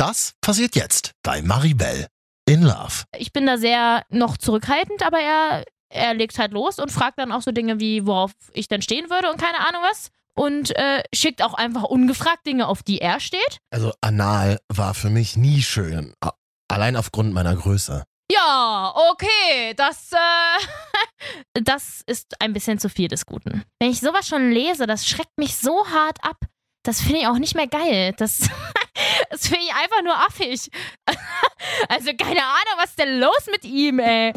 Das passiert jetzt bei Maribel in Love. Ich bin da sehr noch zurückhaltend, aber er, er legt halt los und fragt dann auch so Dinge wie, worauf ich denn stehen würde und keine Ahnung was. Und äh, schickt auch einfach ungefragt Dinge, auf die er steht. Also anal war für mich nie schön. Allein aufgrund meiner Größe. Ja, okay, das, äh, das ist ein bisschen zu viel des Guten. Wenn ich sowas schon lese, das schreckt mich so hart ab. Das finde ich auch nicht mehr geil. Das, das finde ich einfach nur affig. Also keine Ahnung, was ist denn los mit ihm, ey?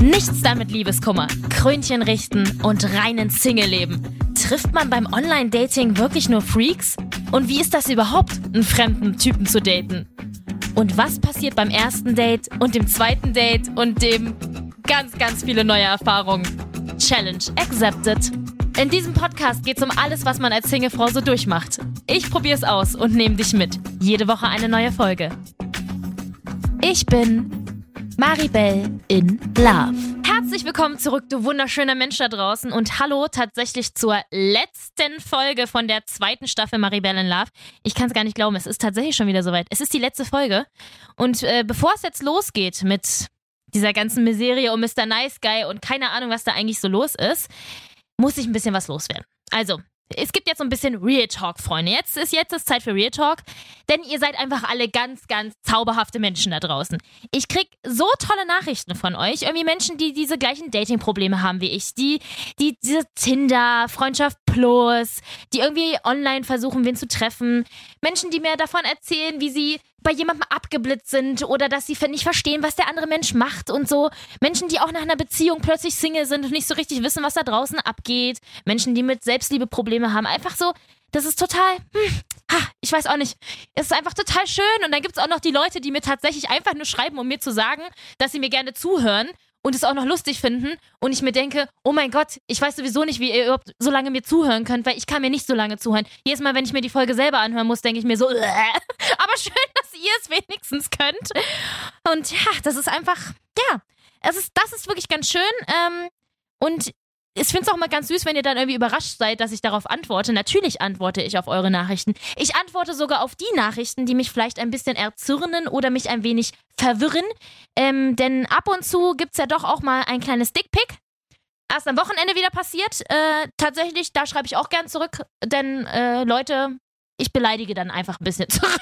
Nichts damit Liebeskummer, Krönchen richten und reinen Single-Leben. Trifft man beim Online-Dating wirklich nur Freaks? Und wie ist das überhaupt, einen fremden Typen zu daten? Und was passiert beim ersten Date und dem zweiten Date und dem ganz, ganz viele neue Erfahrungen? Challenge accepted. In diesem Podcast geht's um alles, was man als Singlefrau so durchmacht. Ich probier's aus und nehme dich mit. Jede Woche eine neue Folge. Ich bin Maribel in Love. Herzlich willkommen zurück, du wunderschöner Mensch da draußen. Und hallo tatsächlich zur letzten Folge von der zweiten Staffel Maribel in Love. Ich kann es gar nicht glauben, es ist tatsächlich schon wieder soweit. Es ist die letzte Folge. Und äh, bevor es jetzt losgeht mit dieser ganzen Miserie um Mr. Nice Guy und keine Ahnung, was da eigentlich so los ist, muss ich ein bisschen was loswerden. Also, es gibt jetzt so ein bisschen Real Talk, Freunde. Jetzt ist jetzt ist Zeit für Real Talk, denn ihr seid einfach alle ganz, ganz zauberhafte Menschen da draußen. Ich krieg so tolle Nachrichten von euch, irgendwie Menschen, die diese gleichen Dating-Probleme haben wie ich, die, die diese Tinder, Freundschaft Plus, die irgendwie online versuchen, wen zu treffen, Menschen, die mir davon erzählen, wie sie bei jemandem abgeblitzt sind oder dass sie nicht verstehen, was der andere Mensch macht und so. Menschen, die auch nach einer Beziehung plötzlich Single sind und nicht so richtig wissen, was da draußen abgeht. Menschen, die mit Selbstliebe Probleme haben. Einfach so, das ist total, hm, ha, ich weiß auch nicht. Es ist einfach total schön. Und dann gibt es auch noch die Leute, die mir tatsächlich einfach nur schreiben, um mir zu sagen, dass sie mir gerne zuhören und es auch noch lustig finden. Und ich mir denke, oh mein Gott, ich weiß sowieso nicht, wie ihr überhaupt so lange mir zuhören könnt, weil ich kann mir nicht so lange zuhören. Jedes Mal, wenn ich mir die Folge selber anhören muss, denke ich mir so, aber schön, dass ihr es wenigstens könnt. Und ja, das ist einfach, ja, es ist, das ist wirklich ganz schön. Ähm, und ich finde es auch mal ganz süß, wenn ihr dann irgendwie überrascht seid, dass ich darauf antworte. Natürlich antworte ich auf eure Nachrichten. Ich antworte sogar auf die Nachrichten, die mich vielleicht ein bisschen erzürnen oder mich ein wenig verwirren. Ähm, denn ab und zu gibt es ja doch auch mal ein kleines Dickpick. Erst am Wochenende wieder passiert. Äh, tatsächlich, da schreibe ich auch gern zurück. Denn äh, Leute, ich beleidige dann einfach ein bisschen zurück.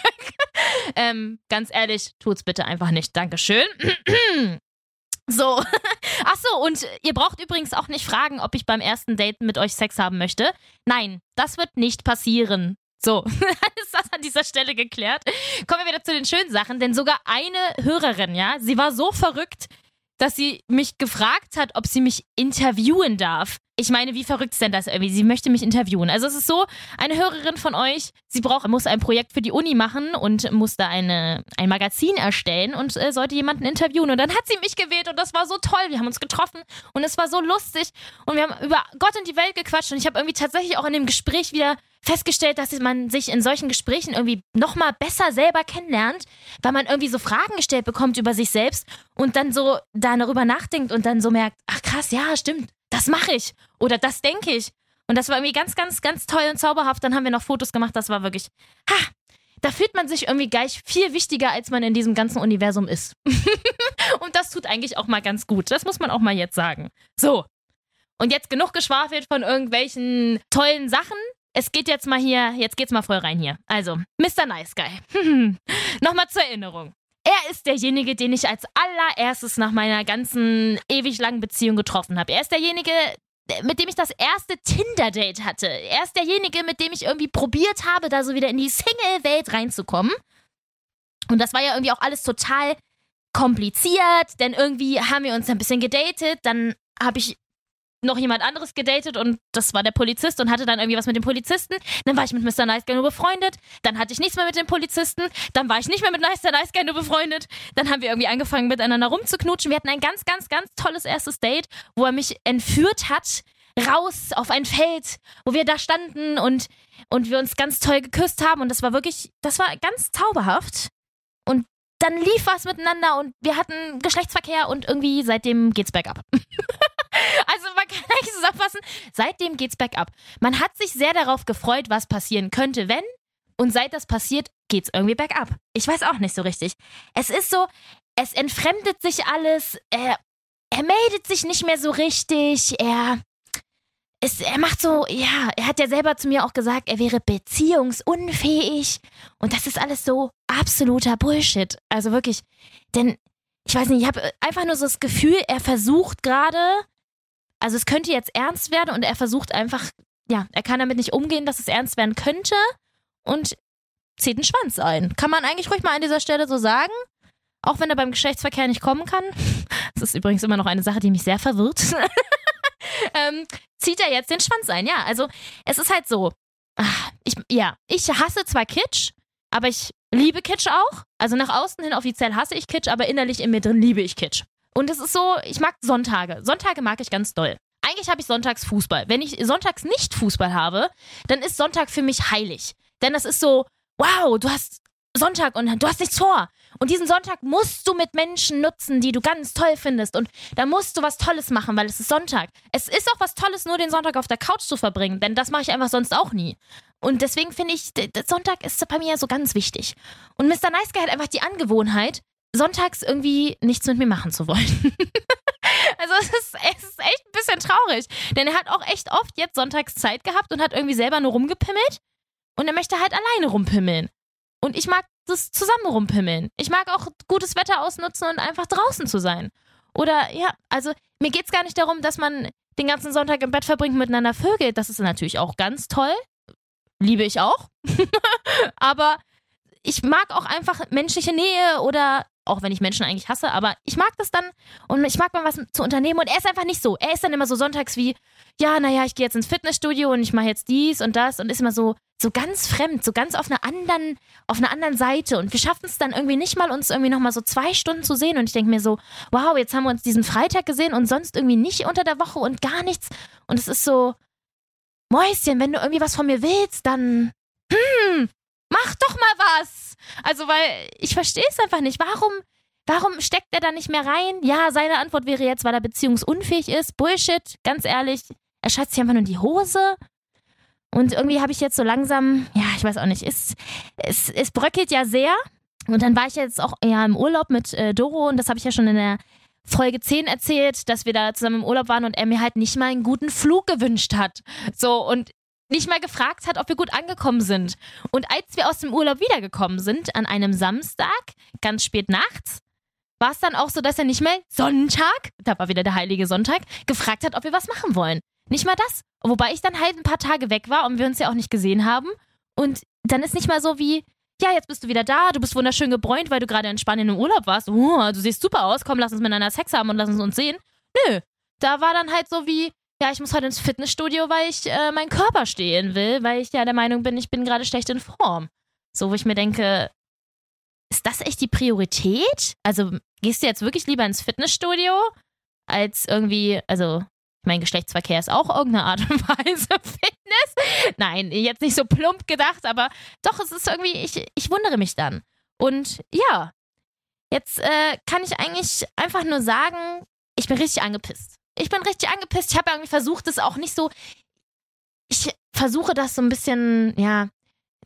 ähm, ganz ehrlich, tut's bitte einfach nicht. Dankeschön. So. Ach so, und ihr braucht übrigens auch nicht fragen, ob ich beim ersten Date mit euch Sex haben möchte. Nein, das wird nicht passieren. So, ist das an dieser Stelle geklärt? Kommen wir wieder zu den schönen Sachen, denn sogar eine Hörerin, ja, sie war so verrückt, dass sie mich gefragt hat, ob sie mich interviewen darf. Ich meine, wie verrückt ist denn das irgendwie? Sie möchte mich interviewen. Also es ist so, eine Hörerin von euch, sie braucht, muss ein Projekt für die Uni machen und muss da eine, ein Magazin erstellen und äh, sollte jemanden interviewen. Und dann hat sie mich gewählt und das war so toll. Wir haben uns getroffen und es war so lustig und wir haben über Gott und die Welt gequatscht und ich habe irgendwie tatsächlich auch in dem Gespräch wieder festgestellt, dass man sich in solchen Gesprächen irgendwie nochmal besser selber kennenlernt, weil man irgendwie so Fragen gestellt bekommt über sich selbst und dann so darüber nachdenkt und dann so merkt, ach krass, ja, stimmt, das mache ich oder das denke ich. Und das war irgendwie ganz, ganz, ganz toll und zauberhaft. Dann haben wir noch Fotos gemacht, das war wirklich, ha, da fühlt man sich irgendwie gleich viel wichtiger, als man in diesem ganzen Universum ist. und das tut eigentlich auch mal ganz gut. Das muss man auch mal jetzt sagen. So. Und jetzt genug geschwafelt von irgendwelchen tollen Sachen es geht jetzt mal hier, jetzt geht's mal voll rein hier. Also, Mr. Nice Guy. Nochmal zur Erinnerung. Er ist derjenige, den ich als allererstes nach meiner ganzen ewig langen Beziehung getroffen habe. Er ist derjenige, mit dem ich das erste Tinder-Date hatte. Er ist derjenige, mit dem ich irgendwie probiert habe, da so wieder in die Single-Welt reinzukommen. Und das war ja irgendwie auch alles total kompliziert, denn irgendwie haben wir uns ein bisschen gedatet, dann habe ich noch jemand anderes gedatet und das war der Polizist und hatte dann irgendwie was mit dem Polizisten. Dann war ich mit Mr. Nice Guy nur befreundet. Dann hatte ich nichts mehr mit dem Polizisten. Dann war ich nicht mehr mit Mr. Nice Guy nur befreundet. Dann haben wir irgendwie angefangen miteinander rumzuknutschen. Wir hatten ein ganz, ganz, ganz tolles erstes Date, wo er mich entführt hat. Raus auf ein Feld, wo wir da standen und, und wir uns ganz toll geküsst haben. Und das war wirklich, das war ganz zauberhaft. Und dann lief was miteinander und wir hatten Geschlechtsverkehr und irgendwie seitdem geht's bergab. also man kann eigentlich zusammenfassen, seitdem geht's bergab. Man hat sich sehr darauf gefreut, was passieren könnte, wenn. Und seit das passiert, geht's irgendwie bergab. Ich weiß auch nicht so richtig. Es ist so, es entfremdet sich alles, er, er meldet sich nicht mehr so richtig, er, es, er macht so, ja, er hat ja selber zu mir auch gesagt, er wäre beziehungsunfähig. Und das ist alles so absoluter Bullshit. Also wirklich, denn ich weiß nicht, ich habe einfach nur so das Gefühl, er versucht gerade, also es könnte jetzt ernst werden und er versucht einfach, ja, er kann damit nicht umgehen, dass es ernst werden könnte und zieht einen Schwanz ein. Kann man eigentlich ruhig mal an dieser Stelle so sagen? Auch wenn er beim Geschlechtsverkehr nicht kommen kann. Das ist übrigens immer noch eine Sache, die mich sehr verwirrt. ähm, zieht er jetzt den Schwanz ein. Ja, also es ist halt so. Ach, ich, ja, ich hasse zwar Kitsch, aber ich liebe Kitsch auch. Also nach außen hin offiziell hasse ich Kitsch, aber innerlich in mir drin liebe ich Kitsch. Und es ist so, ich mag Sonntage. Sonntage mag ich ganz doll. Eigentlich habe ich sonntags Fußball. Wenn ich sonntags nicht Fußball habe, dann ist Sonntag für mich heilig. Denn das ist so, wow, du hast Sonntag und du hast nichts vor. Und diesen Sonntag musst du mit Menschen nutzen, die du ganz toll findest. Und da musst du was Tolles machen, weil es ist Sonntag. Es ist auch was Tolles, nur den Sonntag auf der Couch zu verbringen, denn das mache ich einfach sonst auch nie. Und deswegen finde ich, Sonntag ist bei mir so ganz wichtig. Und Mr. Nice Guy hat einfach die Angewohnheit, sonntags irgendwie nichts mit mir machen zu wollen. also es ist, es ist echt ein bisschen traurig. Denn er hat auch echt oft jetzt sonntags Zeit gehabt und hat irgendwie selber nur rumgepimmelt. Und er möchte halt alleine rumpimmeln. Und ich mag das zusammen rumpimmeln. Ich mag auch gutes Wetter ausnutzen und einfach draußen zu sein. Oder ja, also mir geht es gar nicht darum, dass man den ganzen Sonntag im Bett verbringt miteinander vögelt. Das ist natürlich auch ganz toll. Liebe ich auch. aber ich mag auch einfach menschliche Nähe oder auch wenn ich Menschen eigentlich hasse, aber ich mag das dann und ich mag mal was zu unternehmen und er ist einfach nicht so. Er ist dann immer so sonntags wie, ja, naja, ich gehe jetzt ins Fitnessstudio und ich mache jetzt dies und das und ist immer so, so ganz fremd, so ganz auf einer anderen, auf einer anderen Seite und wir schaffen es dann irgendwie nicht mal, uns irgendwie nochmal so zwei Stunden zu sehen und ich denke mir so, wow, jetzt haben wir uns diesen Freitag gesehen und sonst irgendwie nicht unter der Woche und gar nichts und es ist so, Mäuschen, wenn du irgendwie was von mir willst, dann, hm, mach doch mal was. Also, weil ich verstehe es einfach nicht. Warum, warum steckt er da nicht mehr rein? Ja, seine Antwort wäre jetzt, weil er beziehungsunfähig ist. Bullshit, ganz ehrlich. Er scheißt sich einfach nur in die Hose. Und irgendwie habe ich jetzt so langsam, ja, ich weiß auch nicht, es, es, es bröckelt ja sehr. Und dann war ich jetzt auch ja im Urlaub mit äh, Doro und das habe ich ja schon in der Folge 10 erzählt, dass wir da zusammen im Urlaub waren und er mir halt nicht mal einen guten Flug gewünscht hat. So, und nicht mal gefragt hat, ob wir gut angekommen sind. Und als wir aus dem Urlaub wiedergekommen sind, an einem Samstag, ganz spät nachts, war es dann auch so, dass er nicht mehr Sonntag, da war wieder der heilige Sonntag, gefragt hat, ob wir was machen wollen. Nicht mal das. Wobei ich dann halt ein paar Tage weg war und wir uns ja auch nicht gesehen haben. Und dann ist nicht mal so wie, ja, jetzt bist du wieder da, du bist wunderschön gebräunt, weil du gerade in Spanien im Urlaub warst. Oh, du siehst super aus, komm, lass uns miteinander Sex haben und lass uns uns sehen. Nö, da war dann halt so wie, ja, ich muss heute ins Fitnessstudio, weil ich äh, meinen Körper stehen will, weil ich ja der Meinung bin, ich bin gerade schlecht in Form. So, wo ich mir denke, ist das echt die Priorität? Also, gehst du jetzt wirklich lieber ins Fitnessstudio, als irgendwie, also, mein Geschlechtsverkehr ist auch irgendeine Art und Weise Fitness. Nein, jetzt nicht so plump gedacht, aber doch, es ist irgendwie, ich, ich wundere mich dann. Und ja, jetzt äh, kann ich eigentlich einfach nur sagen, ich bin richtig angepisst ich bin richtig angepisst. Ich habe irgendwie versucht, das auch nicht so. Ich versuche das so ein bisschen, ja,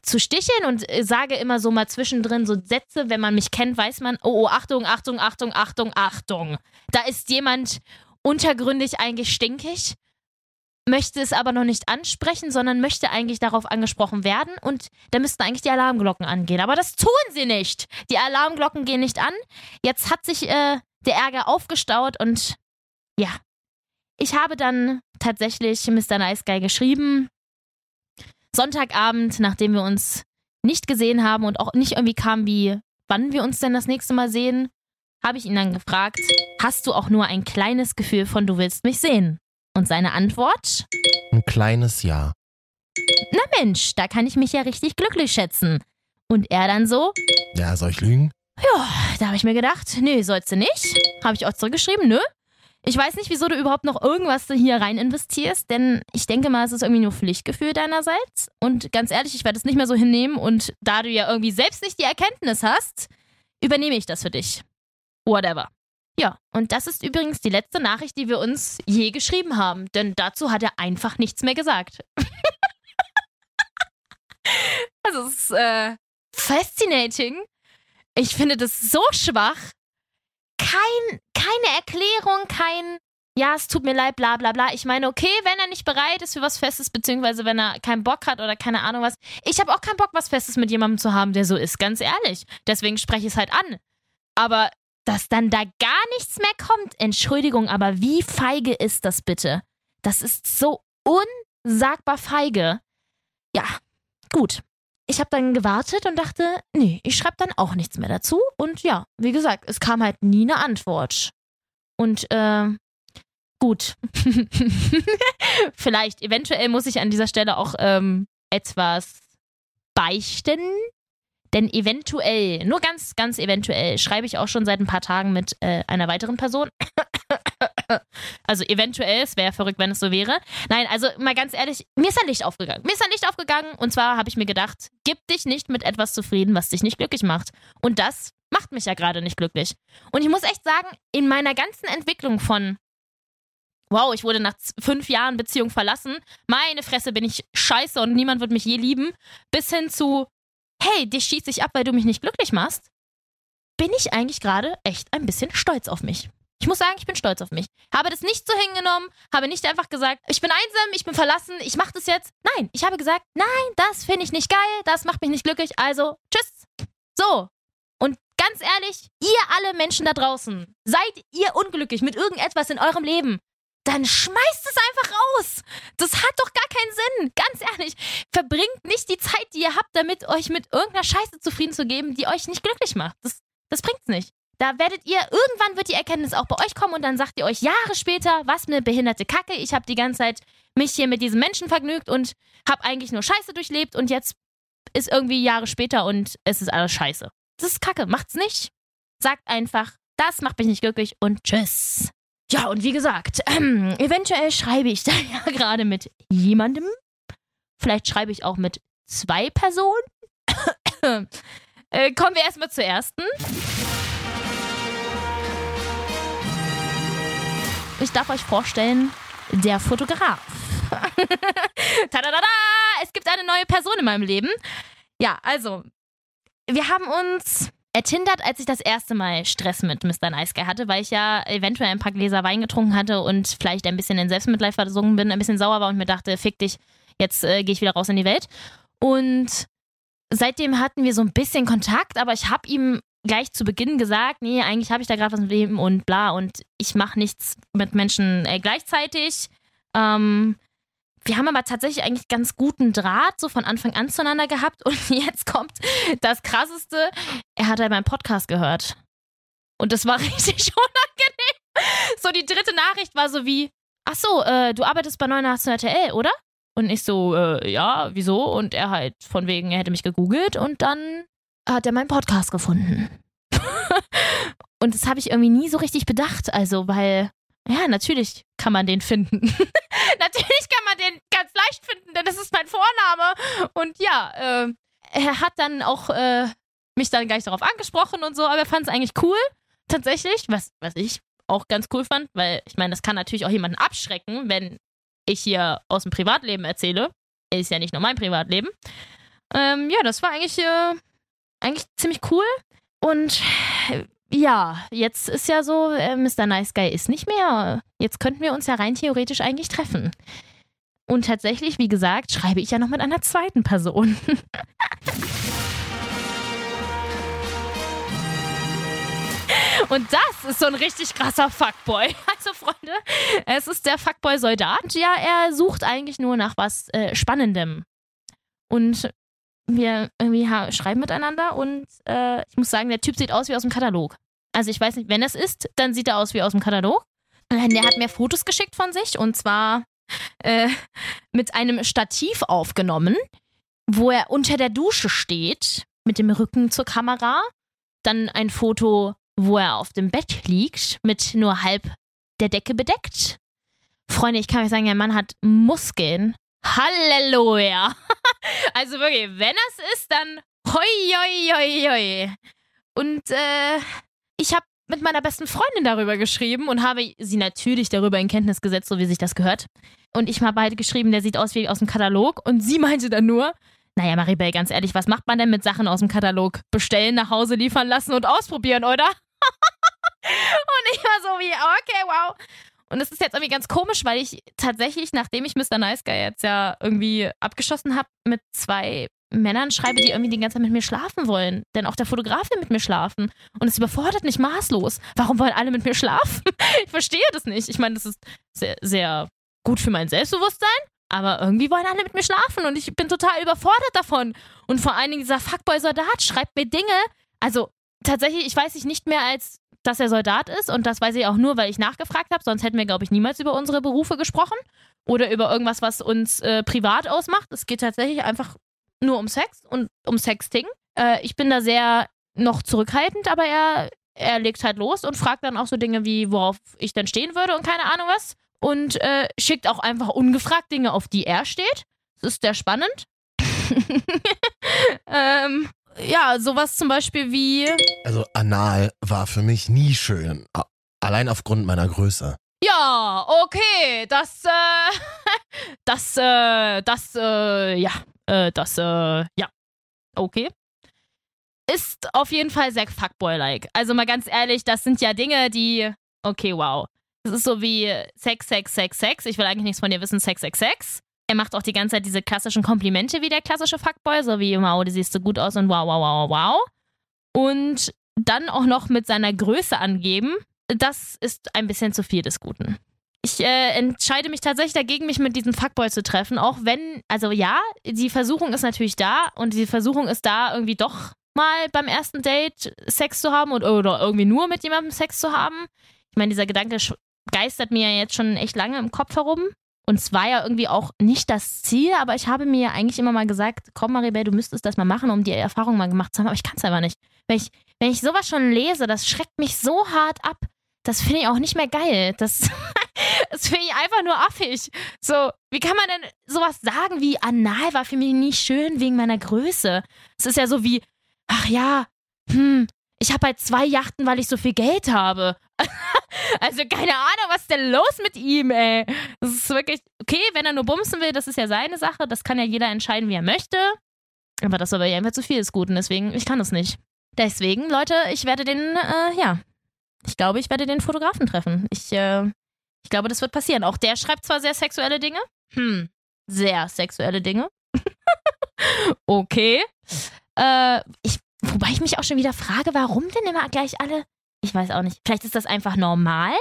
zu sticheln und äh, sage immer so mal zwischendrin so Sätze, wenn man mich kennt, weiß man, oh, oh, Achtung, Achtung, Achtung, Achtung, Achtung. Da ist jemand untergründig eigentlich stinkig, möchte es aber noch nicht ansprechen, sondern möchte eigentlich darauf angesprochen werden und da müssten eigentlich die Alarmglocken angehen. Aber das tun sie nicht. Die Alarmglocken gehen nicht an. Jetzt hat sich äh, der Ärger aufgestaut und ja, ich habe dann tatsächlich Mr. Nice Guy geschrieben. Sonntagabend, nachdem wir uns nicht gesehen haben und auch nicht irgendwie kam, wie wann wir uns denn das nächste Mal sehen, habe ich ihn dann gefragt, hast du auch nur ein kleines Gefühl von du willst mich sehen? Und seine Antwort? Ein kleines Ja. Na Mensch, da kann ich mich ja richtig glücklich schätzen. Und er dann so? Ja, soll ich lügen? Ja, da habe ich mir gedacht, nee, sollst du nicht. Habe ich auch zurückgeschrieben, nö. Ich weiß nicht, wieso du überhaupt noch irgendwas hier rein investierst, denn ich denke mal, es ist irgendwie nur Pflichtgefühl deinerseits. Und ganz ehrlich, ich werde es nicht mehr so hinnehmen. Und da du ja irgendwie selbst nicht die Erkenntnis hast, übernehme ich das für dich. Whatever. Ja, und das ist übrigens die letzte Nachricht, die wir uns je geschrieben haben, denn dazu hat er einfach nichts mehr gesagt. also es ist äh, fascinating. Ich finde das so schwach. Kein, keine Erklärung, kein, ja, es tut mir leid, bla bla bla. Ich meine, okay, wenn er nicht bereit ist für was Festes, beziehungsweise wenn er keinen Bock hat oder keine Ahnung was. Ich habe auch keinen Bock, was Festes mit jemandem zu haben, der so ist, ganz ehrlich. Deswegen spreche ich es halt an. Aber dass dann da gar nichts mehr kommt, Entschuldigung, aber wie feige ist das bitte? Das ist so unsagbar feige. Ja, gut. Ich habe dann gewartet und dachte, nee, ich schreibe dann auch nichts mehr dazu. Und ja, wie gesagt, es kam halt nie eine Antwort. Und äh, gut. Vielleicht, eventuell muss ich an dieser Stelle auch ähm, etwas beichten. Denn eventuell, nur ganz, ganz eventuell, schreibe ich auch schon seit ein paar Tagen mit äh, einer weiteren Person. also eventuell, es wäre verrückt, wenn es so wäre. Nein, also mal ganz ehrlich, mir ist ein Licht aufgegangen. Mir ist ein Licht aufgegangen und zwar habe ich mir gedacht, gib dich nicht mit etwas zufrieden, was dich nicht glücklich macht. Und das macht mich ja gerade nicht glücklich. Und ich muss echt sagen, in meiner ganzen Entwicklung von wow, ich wurde nach fünf Jahren Beziehung verlassen, meine Fresse bin ich scheiße und niemand wird mich je lieben, bis hin zu, hey, dich schießt sich ab, weil du mich nicht glücklich machst, bin ich eigentlich gerade echt ein bisschen stolz auf mich. Ich muss sagen, ich bin stolz auf mich. Habe das nicht so hingenommen, habe nicht einfach gesagt, ich bin einsam, ich bin verlassen, ich mache das jetzt. Nein, ich habe gesagt, nein, das finde ich nicht geil, das macht mich nicht glücklich, also tschüss. So. Und ganz ehrlich, ihr alle Menschen da draußen, seid ihr unglücklich mit irgendetwas in eurem Leben, dann schmeißt es einfach raus. Das hat doch gar keinen Sinn. Ganz ehrlich, verbringt nicht die Zeit, die ihr habt, damit euch mit irgendeiner Scheiße zufrieden zu geben, die euch nicht glücklich macht. Das, das bringt's nicht. Da werdet ihr, irgendwann wird die Erkenntnis auch bei euch kommen und dann sagt ihr euch Jahre später, was eine behinderte Kacke. Ich habe die ganze Zeit mich hier mit diesem Menschen vergnügt und habe eigentlich nur Scheiße durchlebt und jetzt ist irgendwie Jahre später und es ist alles Scheiße. Das ist Kacke. Macht's nicht. Sagt einfach, das macht mich nicht glücklich und tschüss. Ja, und wie gesagt, ähm, eventuell schreibe ich da ja gerade mit jemandem. Vielleicht schreibe ich auch mit zwei Personen. äh, kommen wir erstmal zur ersten. Ich darf euch vorstellen, der Fotograf. Tadadada! Es gibt eine neue Person in meinem Leben. Ja, also, wir haben uns ertindert, als ich das erste Mal Stress mit Mr. Nice Guy hatte, weil ich ja eventuell ein paar Gläser Wein getrunken hatte und vielleicht ein bisschen in Selbstmitleid versungen bin, ein bisschen sauer war und mir dachte, fick dich, jetzt äh, gehe ich wieder raus in die Welt. Und seitdem hatten wir so ein bisschen Kontakt, aber ich habe ihm gleich zu Beginn gesagt, nee, eigentlich habe ich da gerade was mit ihm und bla und ich mache nichts mit Menschen äh, gleichzeitig. Ähm, wir haben aber tatsächlich eigentlich ganz guten Draht so von Anfang an zueinander gehabt. Und jetzt kommt das Krasseste. Er hat halt meinen Podcast gehört. Und das war richtig unangenehm. So, die dritte Nachricht war so wie, ach so, äh, du arbeitest bei 89 RTL, oder? Und ich so, äh, ja, wieso? Und er halt von wegen, er hätte mich gegoogelt und dann hat er meinen Podcast gefunden. und das habe ich irgendwie nie so richtig bedacht, also, weil ja, natürlich kann man den finden. natürlich kann man den ganz leicht finden, denn das ist mein Vorname. Und ja, äh, er hat dann auch äh, mich dann gleich darauf angesprochen und so, aber er fand es eigentlich cool, tatsächlich, was, was ich auch ganz cool fand, weil ich meine, das kann natürlich auch jemanden abschrecken, wenn ich hier aus dem Privatleben erzähle. Ist ja nicht nur mein Privatleben. Ähm, ja, das war eigentlich, äh, eigentlich ziemlich cool. Und ja, jetzt ist ja so, äh, Mr. Nice Guy ist nicht mehr. Jetzt könnten wir uns ja rein theoretisch eigentlich treffen. Und tatsächlich, wie gesagt, schreibe ich ja noch mit einer zweiten Person. Und das ist so ein richtig krasser Fuckboy. Also, Freunde, es ist der Fuckboy-Soldat. Ja, er sucht eigentlich nur nach was äh, Spannendem. Und wir irgendwie schreiben miteinander und äh, ich muss sagen, der Typ sieht aus wie aus dem Katalog. Also ich weiß nicht, wenn es ist, dann sieht er aus wie aus dem Katalog. Der hat mir Fotos geschickt von sich und zwar äh, mit einem Stativ aufgenommen, wo er unter der Dusche steht, mit dem Rücken zur Kamera. Dann ein Foto, wo er auf dem Bett liegt, mit nur halb der Decke bedeckt. Freunde, ich kann euch sagen, der Mann hat Muskeln. Halleluja! also wirklich, wenn es ist, dann hoi, hoi, hoi, hoi. Und äh, ich habe mit meiner besten Freundin darüber geschrieben und habe sie natürlich darüber in Kenntnis gesetzt, so wie sich das gehört. Und ich habe halt geschrieben, der sieht aus wie aus dem Katalog. Und sie meinte dann nur, naja, Maribel, ganz ehrlich, was macht man denn mit Sachen aus dem Katalog? Bestellen, nach Hause liefern lassen und ausprobieren, oder? und ich war so wie, okay, wow. Und es ist jetzt irgendwie ganz komisch, weil ich tatsächlich, nachdem ich Mr. Nice Guy jetzt ja irgendwie abgeschossen habe, mit zwei Männern schreibe, die irgendwie die ganze Zeit mit mir schlafen wollen. Denn auch der Fotograf will mit mir schlafen. Und es überfordert mich maßlos. Warum wollen alle mit mir schlafen? ich verstehe das nicht. Ich meine, das ist sehr, sehr gut für mein Selbstbewusstsein. Aber irgendwie wollen alle mit mir schlafen und ich bin total überfordert davon. Und vor allen Dingen dieser Fuckboy-Soldat schreibt mir Dinge. Also tatsächlich, ich weiß nicht mehr als, dass er Soldat ist. Und das weiß ich auch nur, weil ich nachgefragt habe. Sonst hätten wir, glaube ich, niemals über unsere Berufe gesprochen. Oder über irgendwas, was uns äh, privat ausmacht. Es geht tatsächlich einfach nur um Sex und um Sexting. Äh, ich bin da sehr noch zurückhaltend, aber er, er legt halt los und fragt dann auch so Dinge wie, worauf ich denn stehen würde und keine Ahnung was. Und äh, schickt auch einfach ungefragt Dinge, auf die er steht. Das ist sehr spannend. ähm, ja, sowas zum Beispiel wie. Also anal war für mich nie schön. Allein aufgrund meiner Größe. Ja, okay, das, äh, das, äh, das, äh, ja, äh, das, äh, ja, okay. Ist auf jeden Fall sehr Fuckboy-like. Also mal ganz ehrlich, das sind ja Dinge, die, okay, wow. Das ist so wie Sex, Sex, Sex, Sex. Ich will eigentlich nichts von dir wissen, Sex, Sex, Sex. Er macht auch die ganze Zeit diese klassischen Komplimente wie der klassische Fuckboy, so wie, wow, du siehst so gut aus und wow, wow, wow, wow. Und dann auch noch mit seiner Größe angeben, das ist ein bisschen zu viel des Guten. Ich äh, entscheide mich tatsächlich dagegen, mich mit diesem Fuckboy zu treffen, auch wenn, also ja, die Versuchung ist natürlich da und die Versuchung ist da, irgendwie doch mal beim ersten Date Sex zu haben und, oder irgendwie nur mit jemandem Sex zu haben. Ich meine, dieser Gedanke geistert mir ja jetzt schon echt lange im Kopf herum. Und es war ja irgendwie auch nicht das Ziel, aber ich habe mir ja eigentlich immer mal gesagt, komm Maribel, du müsstest das mal machen, um die Erfahrung mal gemacht zu haben, aber ich kann es einfach nicht. Wenn ich, wenn ich sowas schon lese, das schreckt mich so hart ab. Das finde ich auch nicht mehr geil. Das, das finde ich einfach nur affig. So, wie kann man denn sowas sagen wie anal war für mich nicht schön wegen meiner Größe? Es ist ja so wie, ach ja, hm, ich habe halt zwei Yachten, weil ich so viel Geld habe. also keine Ahnung, was ist denn los mit ihm, ey? Das ist wirklich, okay, wenn er nur bumsen will, das ist ja seine Sache. Das kann ja jeder entscheiden, wie er möchte. Aber das ist aber ja einfach zu viel des Guten, deswegen, ich kann das nicht. Deswegen, Leute, ich werde den, äh, ja, ich glaube, ich werde den Fotografen treffen. Ich, äh, ich glaube, das wird passieren. Auch der schreibt zwar sehr sexuelle Dinge. Hm, sehr sexuelle Dinge. okay. Äh, ich, wobei ich mich auch schon wieder frage, warum denn immer gleich alle. Ich weiß auch nicht. Vielleicht ist das einfach normal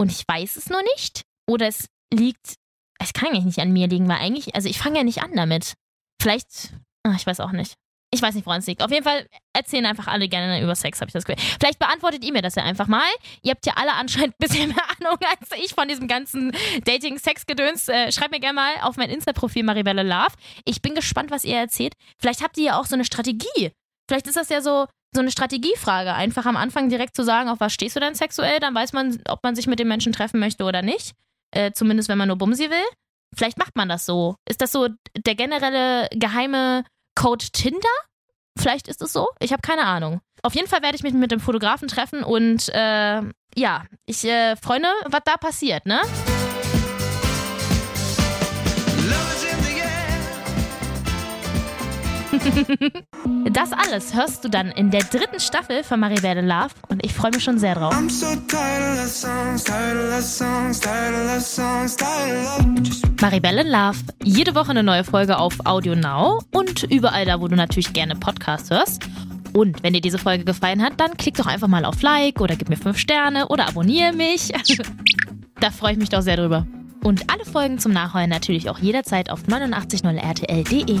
und ich weiß es nur nicht. Oder es liegt. Es kann eigentlich nicht an mir liegen, weil eigentlich. Also ich fange ja nicht an damit. Vielleicht. Ach, ich weiß auch nicht. Ich weiß nicht, woran es liegt. Auf jeden Fall erzählen einfach alle gerne über Sex, habe ich das Gefühl. Vielleicht beantwortet ihr mir das ja einfach mal. Ihr habt ja alle anscheinend ein bisschen mehr Ahnung als ich von diesem ganzen Dating-Sex-Gedöns. Äh, schreibt mir gerne mal auf mein Insta-Profil Maribelle Love. Ich bin gespannt, was ihr erzählt. Vielleicht habt ihr ja auch so eine Strategie. Vielleicht ist das ja so, so eine Strategiefrage. Einfach am Anfang direkt zu sagen, auf was stehst du denn sexuell? Dann weiß man, ob man sich mit dem Menschen treffen möchte oder nicht. Äh, zumindest, wenn man nur Bumsi will. Vielleicht macht man das so. Ist das so der generelle geheime Code Tinder? Vielleicht ist es so. Ich habe keine Ahnung. Auf jeden Fall werde ich mich mit dem Fotografen treffen und äh, ja, ich äh, freue mich, was da passiert, ne? Das alles hörst du dann in der dritten Staffel von Maribel Love und ich freue mich schon sehr drauf. Maribel Love, jede Woche eine neue Folge auf Audio Now und überall da, wo du natürlich gerne Podcasts hörst. Und wenn dir diese Folge gefallen hat, dann klick doch einfach mal auf Like oder gib mir 5 Sterne oder abonniere mich. da freue ich mich doch sehr drüber. Und alle Folgen zum Nachholen natürlich auch jederzeit auf 890rtl.de.